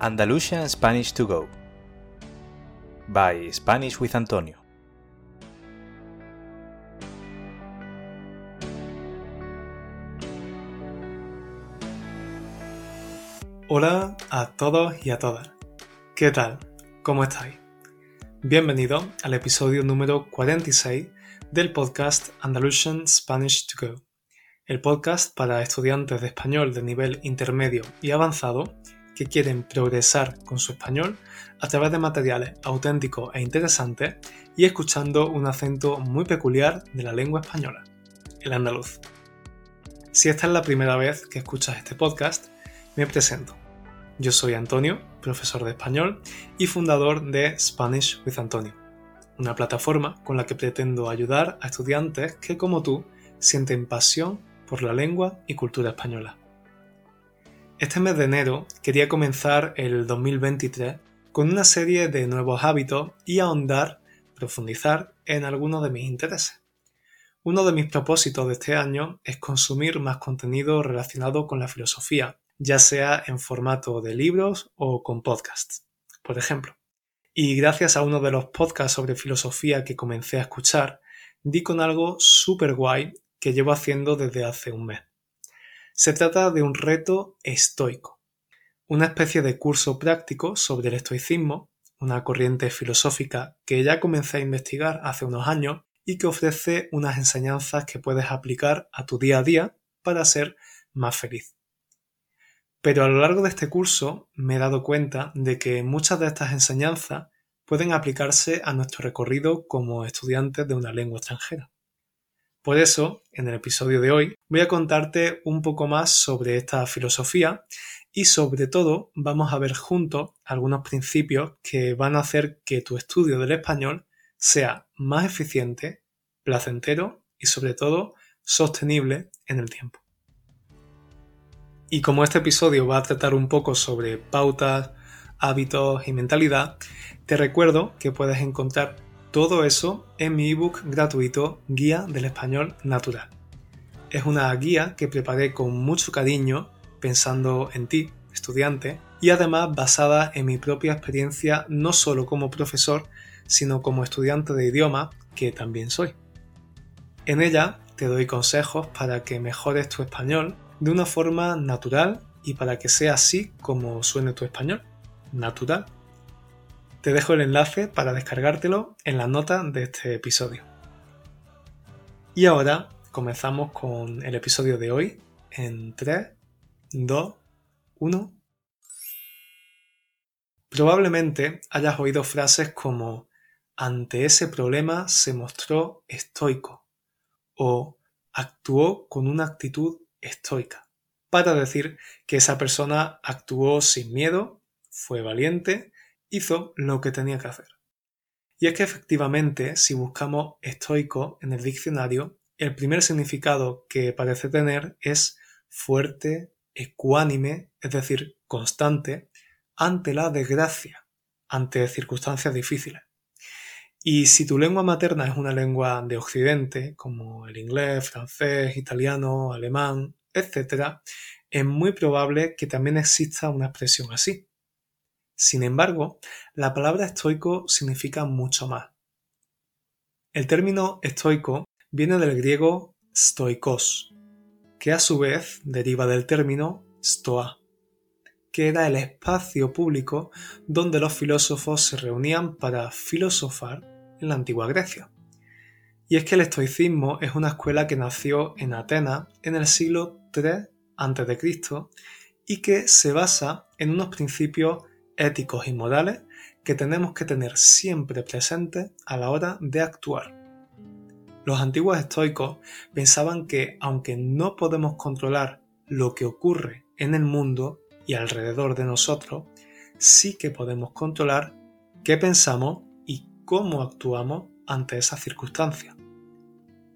Andalusian Spanish to Go by Spanish with Antonio. Hola a todos y a todas. ¿Qué tal? ¿Cómo estáis? Bienvenido al episodio número 46 del podcast Andalusian Spanish to Go, el podcast para estudiantes de español de nivel intermedio y avanzado que quieren progresar con su español a través de materiales auténticos e interesantes y escuchando un acento muy peculiar de la lengua española, el andaluz. Si esta es la primera vez que escuchas este podcast, me presento. Yo soy Antonio, profesor de español y fundador de Spanish with Antonio, una plataforma con la que pretendo ayudar a estudiantes que, como tú, sienten pasión por la lengua y cultura española. Este mes de enero quería comenzar el 2023 con una serie de nuevos hábitos y ahondar, profundizar en algunos de mis intereses. Uno de mis propósitos de este año es consumir más contenido relacionado con la filosofía, ya sea en formato de libros o con podcasts, por ejemplo. Y gracias a uno de los podcasts sobre filosofía que comencé a escuchar, di con algo súper guay que llevo haciendo desde hace un mes. Se trata de un reto estoico, una especie de curso práctico sobre el estoicismo, una corriente filosófica que ya comencé a investigar hace unos años y que ofrece unas enseñanzas que puedes aplicar a tu día a día para ser más feliz. Pero a lo largo de este curso me he dado cuenta de que muchas de estas enseñanzas pueden aplicarse a nuestro recorrido como estudiantes de una lengua extranjera. Por eso, en el episodio de hoy, voy a contarte un poco más sobre esta filosofía y sobre todo vamos a ver juntos algunos principios que van a hacer que tu estudio del español sea más eficiente, placentero y sobre todo sostenible en el tiempo. Y como este episodio va a tratar un poco sobre pautas, hábitos y mentalidad, te recuerdo que puedes encontrar todo eso en mi ebook gratuito Guía del Español Natural. Es una guía que preparé con mucho cariño pensando en ti, estudiante, y además basada en mi propia experiencia no solo como profesor, sino como estudiante de idioma, que también soy. En ella te doy consejos para que mejores tu español de una forma natural y para que sea así como suene tu español, natural. Te dejo el enlace para descargártelo en la nota de este episodio. Y ahora comenzamos con el episodio de hoy en 3, 2, 1. Probablemente hayas oído frases como ante ese problema se mostró estoico o actuó con una actitud estoica, para decir que esa persona actuó sin miedo, fue valiente hizo lo que tenía que hacer. Y es que efectivamente, si buscamos estoico en el diccionario, el primer significado que parece tener es fuerte, ecuánime, es decir, constante, ante la desgracia, ante circunstancias difíciles. Y si tu lengua materna es una lengua de Occidente, como el inglés, francés, italiano, alemán, etc., es muy probable que también exista una expresión así. Sin embargo, la palabra estoico significa mucho más. El término estoico viene del griego stoikos, que a su vez deriva del término stoa, que era el espacio público donde los filósofos se reunían para filosofar en la antigua Grecia. Y es que el estoicismo es una escuela que nació en Atenas en el siglo III a.C. y que se basa en unos principios éticos y morales que tenemos que tener siempre presentes a la hora de actuar. Los antiguos estoicos pensaban que aunque no podemos controlar lo que ocurre en el mundo y alrededor de nosotros, sí que podemos controlar qué pensamos y cómo actuamos ante esas circunstancias.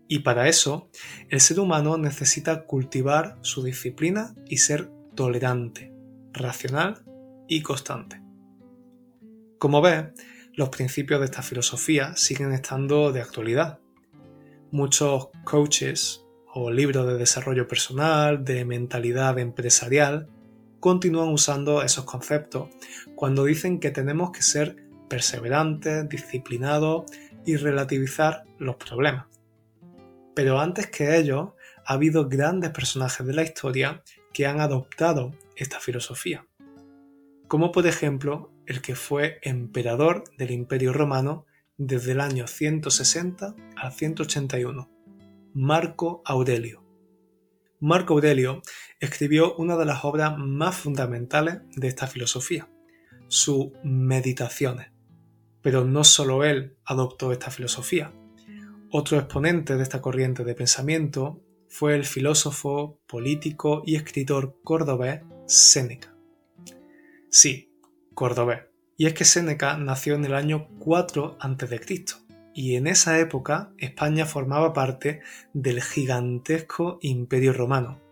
Y para eso, el ser humano necesita cultivar su disciplina y ser tolerante, racional y constante. Como ves, los principios de esta filosofía siguen estando de actualidad. Muchos coaches o libros de desarrollo personal, de mentalidad empresarial, continúan usando esos conceptos cuando dicen que tenemos que ser perseverantes, disciplinados y relativizar los problemas. Pero antes que ellos, ha habido grandes personajes de la historia que han adoptado esta filosofía, como por ejemplo el que fue emperador del Imperio Romano desde el año 160 al 181, Marco Aurelio. Marco Aurelio escribió una de las obras más fundamentales de esta filosofía, sus Meditaciones. Pero no solo él adoptó esta filosofía. Otro exponente de esta corriente de pensamiento fue el filósofo, político y escritor cordobés Séneca. Sí, cordobés. Y es que Séneca nació en el año 4 a.C. y en esa época España formaba parte del gigantesco Imperio Romano.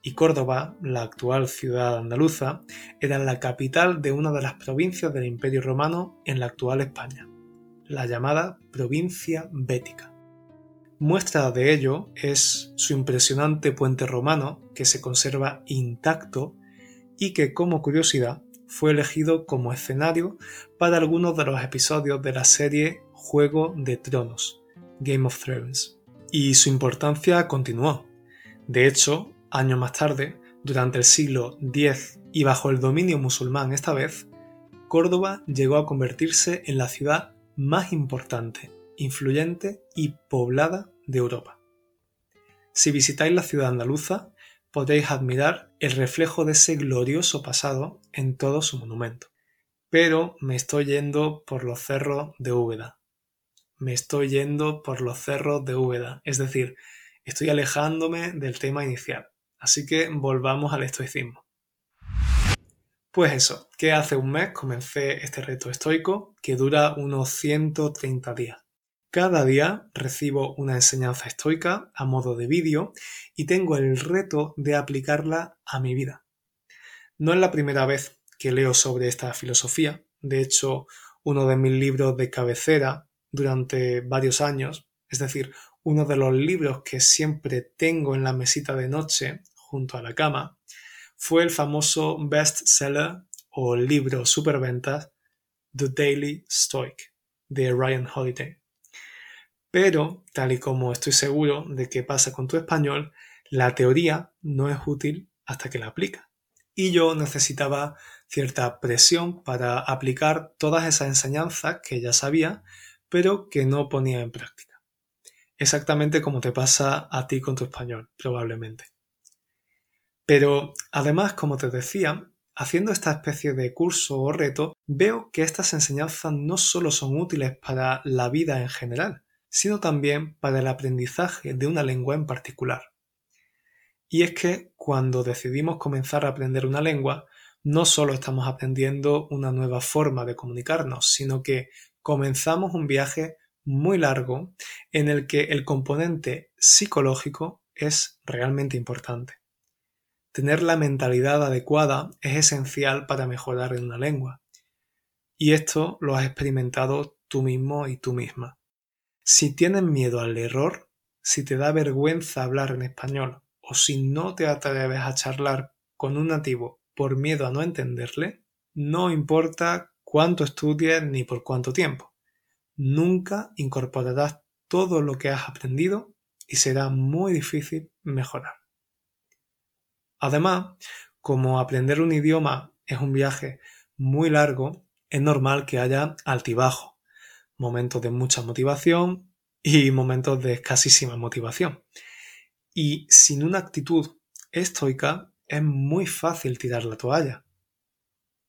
Y Córdoba, la actual ciudad andaluza, era la capital de una de las provincias del Imperio Romano en la actual España, la llamada provincia bética. Muestra de ello es su impresionante puente romano que se conserva intacto y que como curiosidad fue elegido como escenario para algunos de los episodios de la serie Juego de Tronos, Game of Thrones. Y su importancia continuó. De hecho, años más tarde, durante el siglo X y bajo el dominio musulmán esta vez, Córdoba llegó a convertirse en la ciudad más importante, influyente y poblada de Europa. Si visitáis la ciudad andaluza, podréis admirar el reflejo de ese glorioso pasado en todo su monumento. Pero me estoy yendo por los cerros de Úbeda. Me estoy yendo por los cerros de Úbeda, es decir, estoy alejándome del tema inicial. Así que volvamos al estoicismo. Pues eso, que hace un mes comencé este reto estoico que dura unos 130 días. Cada día recibo una enseñanza estoica a modo de vídeo y tengo el reto de aplicarla a mi vida. No es la primera vez que leo sobre esta filosofía. De hecho, uno de mis libros de cabecera durante varios años, es decir, uno de los libros que siempre tengo en la mesita de noche junto a la cama, fue el famoso bestseller o libro superventas The Daily Stoic de Ryan Holiday. Pero, tal y como estoy seguro de que pasa con tu español, la teoría no es útil hasta que la aplica. Y yo necesitaba cierta presión para aplicar todas esas enseñanzas que ya sabía, pero que no ponía en práctica. Exactamente como te pasa a ti con tu español, probablemente. Pero además, como te decía, haciendo esta especie de curso o reto, veo que estas enseñanzas no solo son útiles para la vida en general, sino también para el aprendizaje de una lengua en particular. Y es que cuando decidimos comenzar a aprender una lengua, no solo estamos aprendiendo una nueva forma de comunicarnos, sino que comenzamos un viaje muy largo en el que el componente psicológico es realmente importante. Tener la mentalidad adecuada es esencial para mejorar en una lengua. Y esto lo has experimentado tú mismo y tú misma. Si tienes miedo al error, si te da vergüenza hablar en español o si no te atreves a charlar con un nativo por miedo a no entenderle, no importa cuánto estudies ni por cuánto tiempo. Nunca incorporarás todo lo que has aprendido y será muy difícil mejorar. Además, como aprender un idioma es un viaje muy largo, es normal que haya altibajos momentos de mucha motivación y momentos de escasísima motivación. Y sin una actitud estoica es muy fácil tirar la toalla.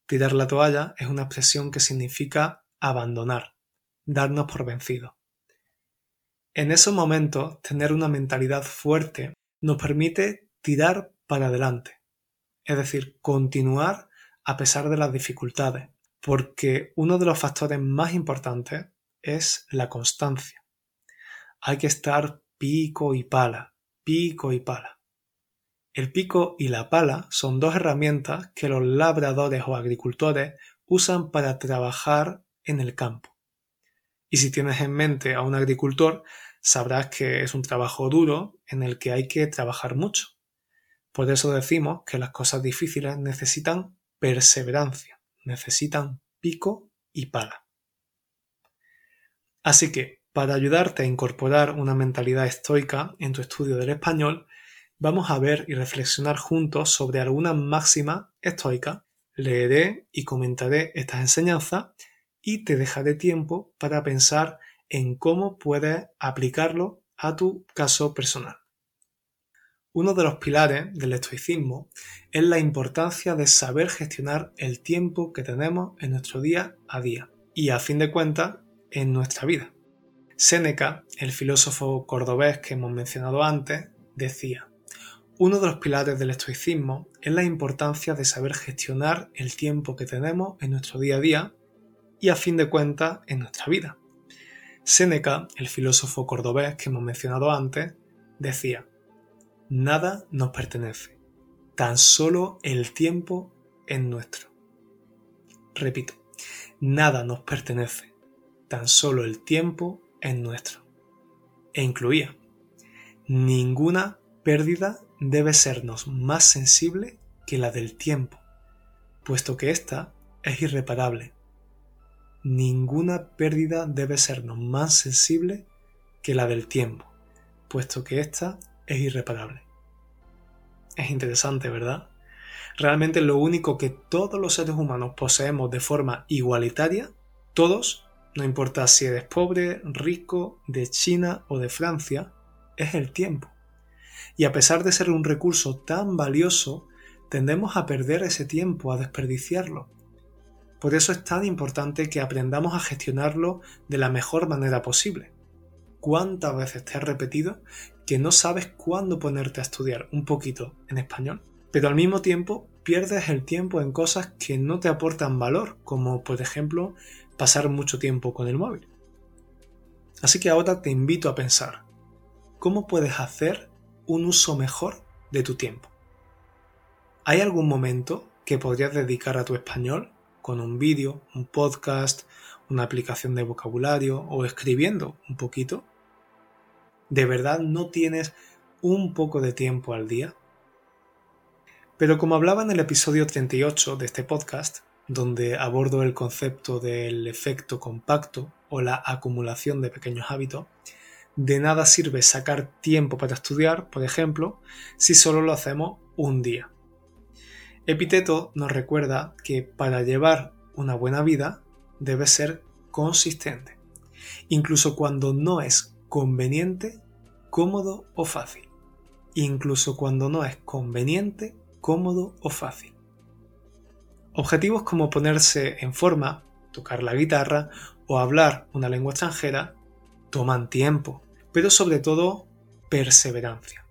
Tirar la toalla es una expresión que significa abandonar, darnos por vencido. En esos momentos, tener una mentalidad fuerte nos permite tirar para adelante, es decir, continuar a pesar de las dificultades, porque uno de los factores más importantes es la constancia. Hay que estar pico y pala, pico y pala. El pico y la pala son dos herramientas que los labradores o agricultores usan para trabajar en el campo. Y si tienes en mente a un agricultor, sabrás que es un trabajo duro en el que hay que trabajar mucho. Por eso decimos que las cosas difíciles necesitan perseverancia, necesitan pico y pala. Así que, para ayudarte a incorporar una mentalidad estoica en tu estudio del español, vamos a ver y reflexionar juntos sobre algunas máximas estoicas, leeré y comentaré estas enseñanzas y te dejaré tiempo para pensar en cómo puedes aplicarlo a tu caso personal. Uno de los pilares del estoicismo es la importancia de saber gestionar el tiempo que tenemos en nuestro día a día y a fin de cuentas en nuestra vida. Séneca, el filósofo cordobés que hemos mencionado antes, decía, uno de los pilares del estoicismo es la importancia de saber gestionar el tiempo que tenemos en nuestro día a día y a fin de cuentas en nuestra vida. Séneca, el filósofo cordobés que hemos mencionado antes, decía, Nada nos pertenece, tan solo el tiempo es nuestro. Repito, nada nos pertenece, tan solo el tiempo es nuestro. E incluía, ninguna pérdida debe sernos más sensible que la del tiempo, puesto que ésta es irreparable. Ninguna pérdida debe sernos más sensible que la del tiempo, puesto que ésta es irreparable. Es interesante, ¿verdad? Realmente lo único que todos los seres humanos poseemos de forma igualitaria, todos, no importa si eres pobre, rico, de China o de Francia, es el tiempo. Y a pesar de ser un recurso tan valioso, tendemos a perder ese tiempo, a desperdiciarlo. Por eso es tan importante que aprendamos a gestionarlo de la mejor manera posible. ¿Cuántas veces te has repetido que no sabes cuándo ponerte a estudiar un poquito en español, pero al mismo tiempo pierdes el tiempo en cosas que no te aportan valor, como por ejemplo pasar mucho tiempo con el móvil. Así que ahora te invito a pensar, ¿cómo puedes hacer un uso mejor de tu tiempo? ¿Hay algún momento que podrías dedicar a tu español con un vídeo, un podcast, una aplicación de vocabulario o escribiendo un poquito? ¿De verdad no tienes un poco de tiempo al día? Pero como hablaba en el episodio 38 de este podcast, donde abordo el concepto del efecto compacto o la acumulación de pequeños hábitos, de nada sirve sacar tiempo para estudiar, por ejemplo, si solo lo hacemos un día. Epiteto nos recuerda que para llevar una buena vida debe ser consistente, incluso cuando no es conveniente, cómodo o fácil, incluso cuando no es conveniente, cómodo o fácil. Objetivos como ponerse en forma, tocar la guitarra o hablar una lengua extranjera toman tiempo, pero sobre todo perseverancia.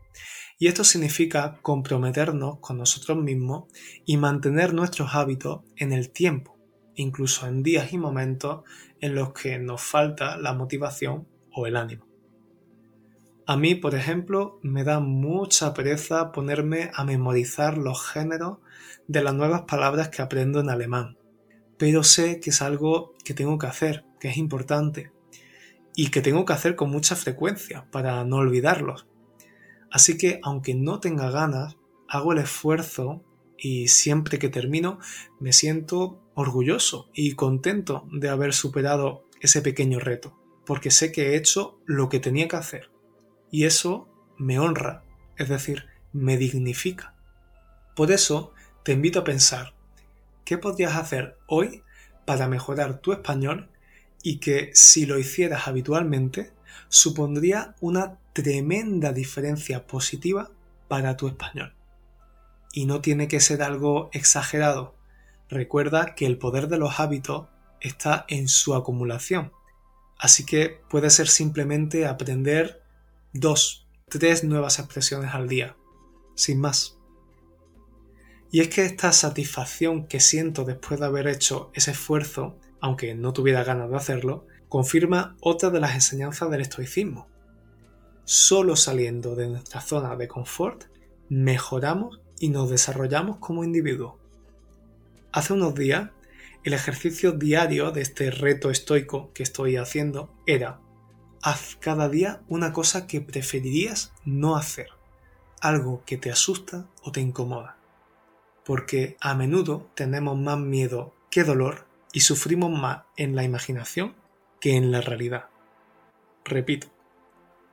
Y esto significa comprometernos con nosotros mismos y mantener nuestros hábitos en el tiempo, incluso en días y momentos en los que nos falta la motivación o el ánimo. A mí, por ejemplo, me da mucha pereza ponerme a memorizar los géneros de las nuevas palabras que aprendo en alemán. Pero sé que es algo que tengo que hacer, que es importante, y que tengo que hacer con mucha frecuencia para no olvidarlos. Así que, aunque no tenga ganas, hago el esfuerzo y siempre que termino me siento orgulloso y contento de haber superado ese pequeño reto, porque sé que he hecho lo que tenía que hacer y eso me honra, es decir, me dignifica. Por eso te invito a pensar, ¿qué podrías hacer hoy para mejorar tu español y que si lo hicieras habitualmente supondría una tremenda diferencia positiva para tu español? Y no tiene que ser algo exagerado. Recuerda que el poder de los hábitos está en su acumulación. Así que puede ser simplemente aprender dos, tres nuevas expresiones al día, sin más. Y es que esta satisfacción que siento después de haber hecho ese esfuerzo, aunque no tuviera ganas de hacerlo, confirma otra de las enseñanzas del estoicismo. Solo saliendo de nuestra zona de confort, mejoramos y nos desarrollamos como individuos. Hace unos días, el ejercicio diario de este reto estoico que estoy haciendo era haz cada día una cosa que preferirías no hacer. algo que te asusta o te incomoda. Porque a menudo tenemos más miedo que dolor y sufrimos más en la imaginación que en la realidad. Repito,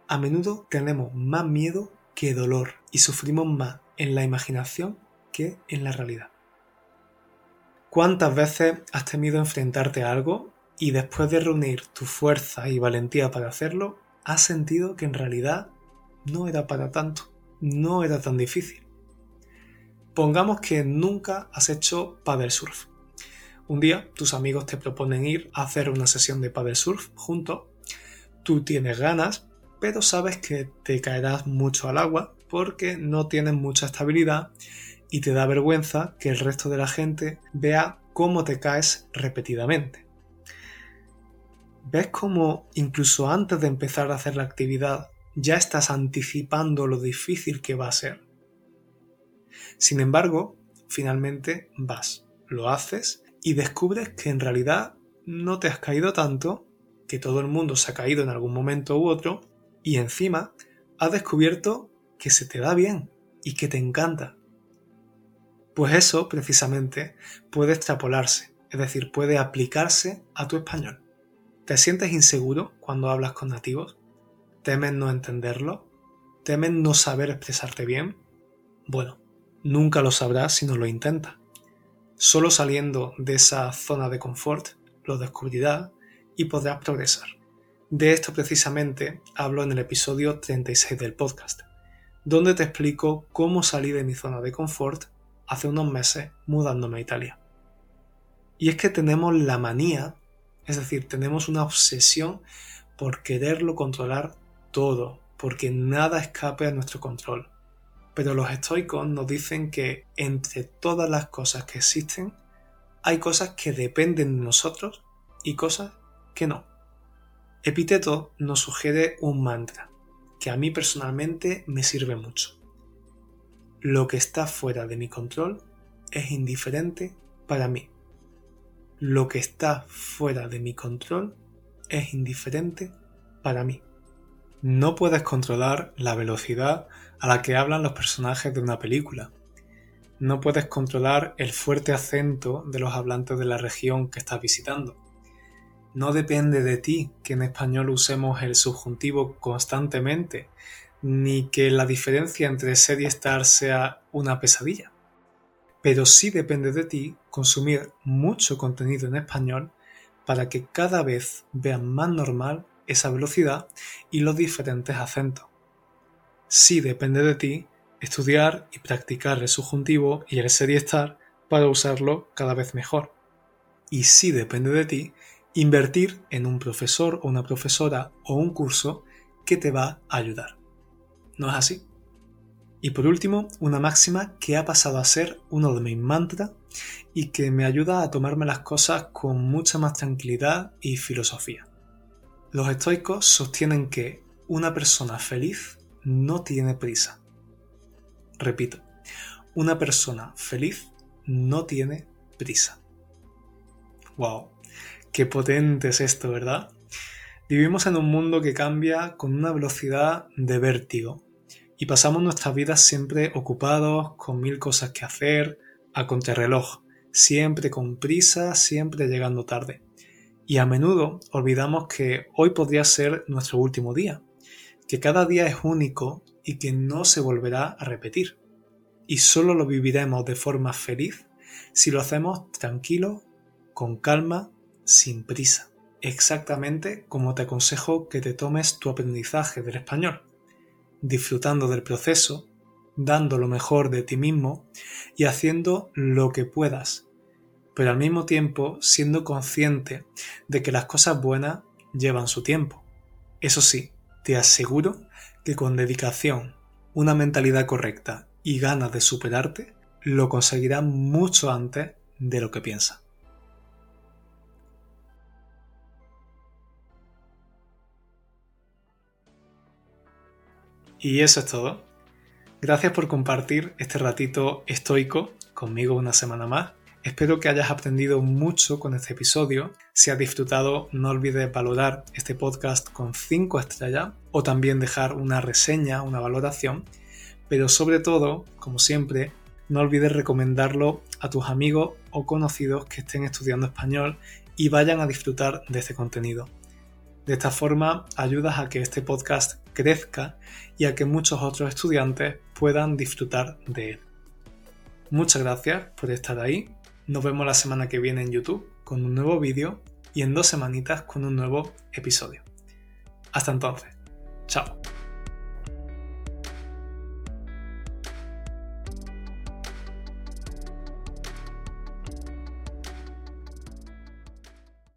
a menudo tenemos más miedo que dolor y sufrimos más en la imaginación que en la realidad. ¿Cuántas veces has temido enfrentarte a algo y después de reunir tu fuerza y valentía para hacerlo, has sentido que en realidad no era para tanto, no era tan difícil? Pongamos que nunca has hecho paddle surf. Un día tus amigos te proponen ir a hacer una sesión de paddle surf juntos. Tú tienes ganas, pero sabes que te caerás mucho al agua porque no tienes mucha estabilidad y te da vergüenza que el resto de la gente vea cómo te caes repetidamente. ¿Ves cómo incluso antes de empezar a hacer la actividad ya estás anticipando lo difícil que va a ser? Sin embargo, finalmente vas, lo haces y descubres que en realidad no te has caído tanto, que todo el mundo se ha caído en algún momento u otro, y encima has descubierto que se te da bien y que te encanta. Pues eso, precisamente, puede extrapolarse, es decir, puede aplicarse a tu español. ¿Te sientes inseguro cuando hablas con nativos? ¿Temes no entenderlo? ¿Temes no saber expresarte bien? Bueno, nunca lo sabrás si no lo intentas. Solo saliendo de esa zona de confort lo descubrirás y podrás progresar. De esto precisamente hablo en el episodio 36 del podcast, donde te explico cómo salí de mi zona de confort hace unos meses mudándome a Italia. Y es que tenemos la manía, es decir, tenemos una obsesión por quererlo controlar todo, porque nada escape a nuestro control. Pero los estoicos nos dicen que entre todas las cosas que existen, hay cosas que dependen de nosotros y cosas que no. Epíteto nos sugiere un mantra que a mí personalmente me sirve mucho. Lo que está fuera de mi control es indiferente para mí. Lo que está fuera de mi control es indiferente para mí. No puedes controlar la velocidad a la que hablan los personajes de una película. No puedes controlar el fuerte acento de los hablantes de la región que estás visitando. No depende de ti que en español usemos el subjuntivo constantemente, ni que la diferencia entre ser y estar sea una pesadilla. Pero sí depende de ti consumir mucho contenido en español para que cada vez vean más normal esa velocidad y los diferentes acentos. Sí depende de ti estudiar y practicar el subjuntivo y el ser y estar para usarlo cada vez mejor. Y sí depende de ti invertir en un profesor o una profesora o un curso que te va a ayudar. ¿No es así? Y por último, una máxima que ha pasado a ser uno de mis mantras y que me ayuda a tomarme las cosas con mucha más tranquilidad y filosofía. Los estoicos sostienen que una persona feliz no tiene prisa. Repito, una persona feliz no tiene prisa. ¡Wow! Qué potente es esto, ¿verdad? Vivimos en un mundo que cambia con una velocidad de vértigo y pasamos nuestras vidas siempre ocupados, con mil cosas que hacer, a contrarreloj, siempre con prisa, siempre llegando tarde. Y a menudo olvidamos que hoy podría ser nuestro último día, que cada día es único y que no se volverá a repetir. Y solo lo viviremos de forma feliz si lo hacemos tranquilo, con calma, sin prisa. Exactamente como te aconsejo que te tomes tu aprendizaje del español disfrutando del proceso, dando lo mejor de ti mismo y haciendo lo que puedas, pero al mismo tiempo siendo consciente de que las cosas buenas llevan su tiempo. Eso sí, te aseguro que con dedicación, una mentalidad correcta y ganas de superarte, lo conseguirás mucho antes de lo que piensas. Y eso es todo. Gracias por compartir este ratito estoico conmigo una semana más. Espero que hayas aprendido mucho con este episodio. Si has disfrutado, no olvides valorar este podcast con 5 estrellas o también dejar una reseña, una valoración, pero sobre todo, como siempre, no olvides recomendarlo a tus amigos o conocidos que estén estudiando español y vayan a disfrutar de este contenido. De esta forma ayudas a que este podcast crezca y a que muchos otros estudiantes puedan disfrutar de él. Muchas gracias por estar ahí. Nos vemos la semana que viene en YouTube con un nuevo vídeo y en dos semanitas con un nuevo episodio. Hasta entonces. Chao.